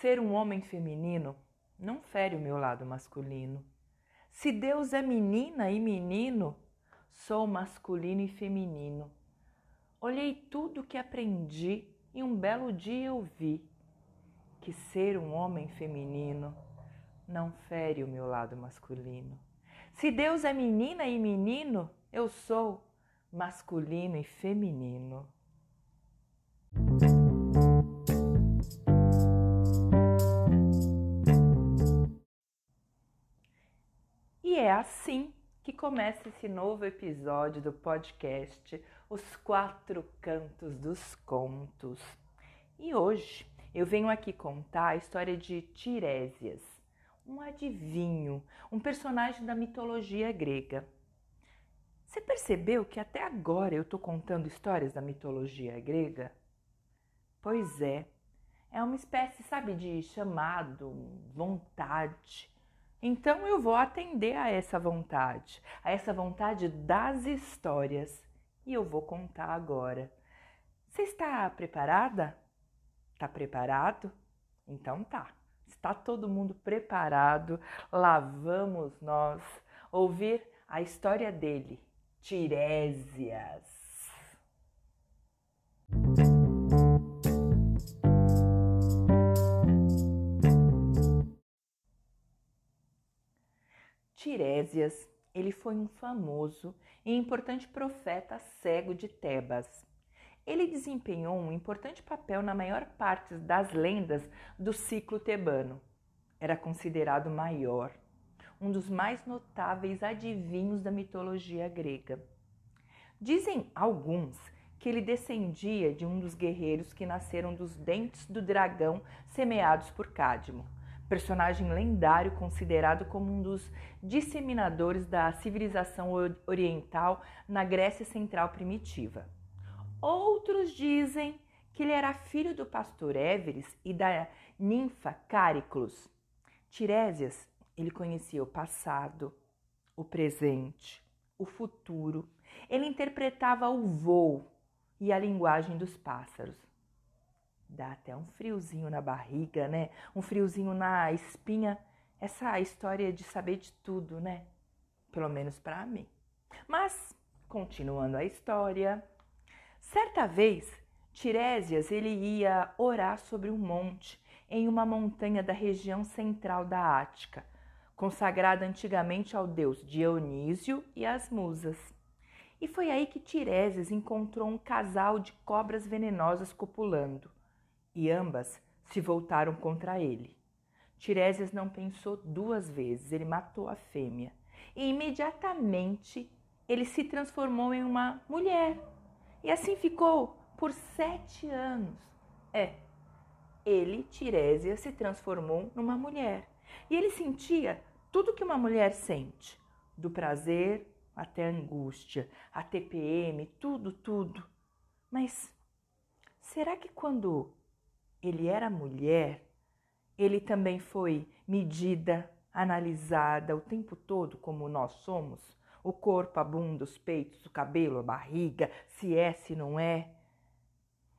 Ser um homem feminino não fere o meu lado masculino. Se Deus é menina e menino, sou masculino e feminino. Olhei tudo que aprendi e um belo dia eu vi que ser um homem feminino não fere o meu lado masculino. Se Deus é menina e menino, eu sou masculino e feminino. É assim que começa esse novo episódio do podcast Os Quatro Cantos dos Contos. E hoje eu venho aqui contar a história de Tiresias, um adivinho, um personagem da mitologia grega. Você percebeu que até agora eu estou contando histórias da mitologia grega? Pois é, é uma espécie, sabe, de chamado, vontade. Então eu vou atender a essa vontade, a essa vontade das histórias. E eu vou contar agora. Você está preparada? Está preparado? Então tá. Está todo mundo preparado? Lá vamos nós ouvir a história dele, Tiresias. Tiresias, ele foi um famoso e importante profeta cego de Tebas. Ele desempenhou um importante papel na maior parte das lendas do ciclo tebano. Era considerado maior, um dos mais notáveis adivinhos da mitologia grega. Dizem alguns que ele descendia de um dos guerreiros que nasceram dos dentes do dragão semeados por Cádmo personagem lendário considerado como um dos disseminadores da civilização oriental na Grécia Central primitiva. Outros dizem que ele era filho do pastor Éveres e da ninfa Cáriclos. Tiresias, ele conhecia o passado, o presente, o futuro. Ele interpretava o voo e a linguagem dos pássaros. Dá até um friozinho na barriga, né? Um friozinho na espinha. Essa história de saber de tudo, né? Pelo menos para mim. Mas, continuando a história, certa vez, Tiresias ele ia orar sobre um monte em uma montanha da região central da Ática, consagrada antigamente ao deus Dionísio e às musas. E foi aí que Tiresias encontrou um casal de cobras venenosas copulando e ambas se voltaram contra ele. Tiresias não pensou duas vezes, ele matou a fêmea e imediatamente ele se transformou em uma mulher. E assim ficou por sete anos. É, ele, Tiresias, se transformou numa mulher. E ele sentia tudo que uma mulher sente, do prazer até a angústia, a TPM, tudo, tudo. Mas será que quando ele era mulher, ele também foi medida, analisada o tempo todo como nós somos? O corpo, a bunda, os peitos, o cabelo, a barriga, se é, se não é.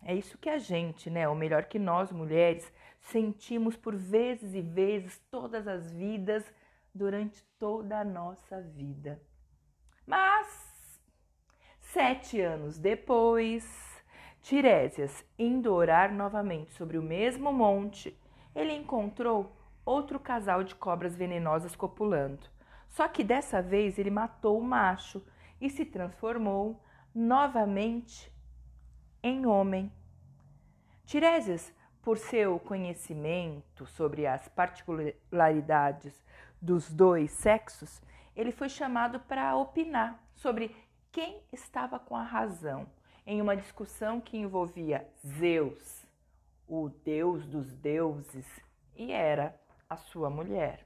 É isso que a gente, né, ou melhor que nós mulheres, sentimos por vezes e vezes, todas as vidas, durante toda a nossa vida. Mas, sete anos depois, Tiresias, indo orar novamente sobre o mesmo monte, ele encontrou outro casal de cobras venenosas copulando. Só que dessa vez ele matou o macho e se transformou novamente em homem. Tiresias, por seu conhecimento sobre as particularidades dos dois sexos, ele foi chamado para opinar sobre quem estava com a razão em uma discussão que envolvia Zeus, o deus dos deuses, e era a sua mulher.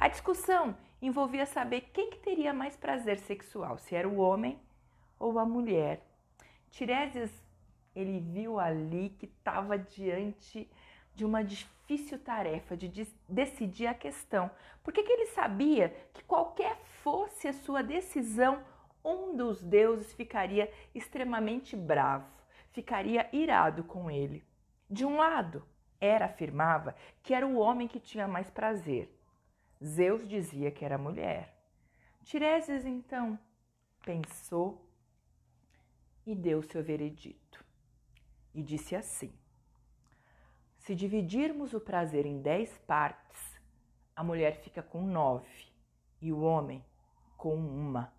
A discussão envolvia saber quem que teria mais prazer sexual, se era o homem ou a mulher. Tiresias, ele viu ali que estava diante de uma difícil tarefa de decidir a questão, porque que ele sabia que qualquer fosse a sua decisão, um dos deuses ficaria extremamente bravo, ficaria irado com ele. De um lado, Hera afirmava que era o homem que tinha mais prazer. Zeus dizia que era mulher. Tiresias então pensou e deu seu veredito. E disse assim: Se dividirmos o prazer em dez partes, a mulher fica com nove e o homem com uma.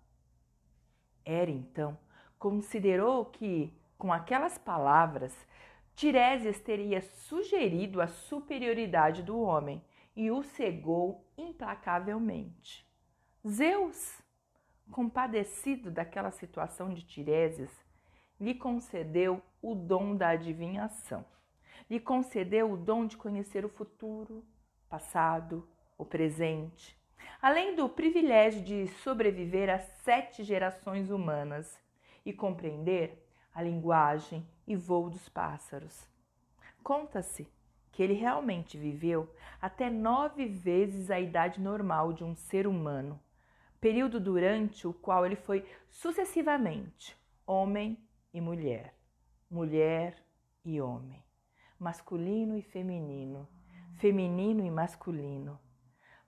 Era então considerou que, com aquelas palavras, Tiresias teria sugerido a superioridade do homem e o cegou implacavelmente. Zeus, compadecido daquela situação de Tiresias, lhe concedeu o dom da adivinhação. Lhe concedeu o dom de conhecer o futuro, passado, o presente, além do privilégio de sobreviver a sete gerações humanas e compreender a linguagem e voo dos pássaros. Conta-se que ele realmente viveu até nove vezes a idade normal de um ser humano, período durante o qual ele foi sucessivamente homem e mulher, mulher e homem, masculino e feminino, feminino e masculino.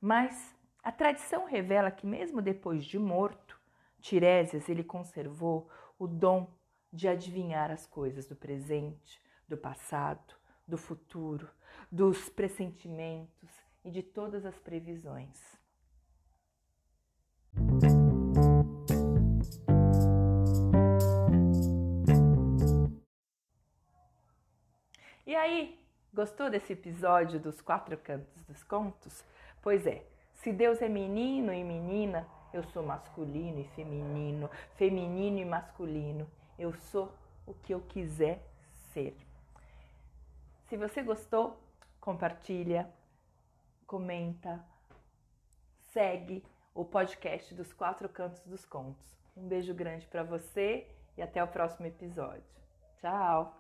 Mas a tradição revela que mesmo depois de morto, Tiresias ele conservou o dom de adivinhar as coisas do presente, do passado, do futuro, dos pressentimentos e de todas as previsões. E aí, gostou desse episódio dos quatro cantos dos contos? Pois é, se Deus é menino e menina, eu sou masculino e feminino, feminino e masculino. Eu sou o que eu quiser ser. Se você gostou, compartilha, comenta, segue o podcast dos Quatro Cantos dos Contos. Um beijo grande para você e até o próximo episódio. Tchau!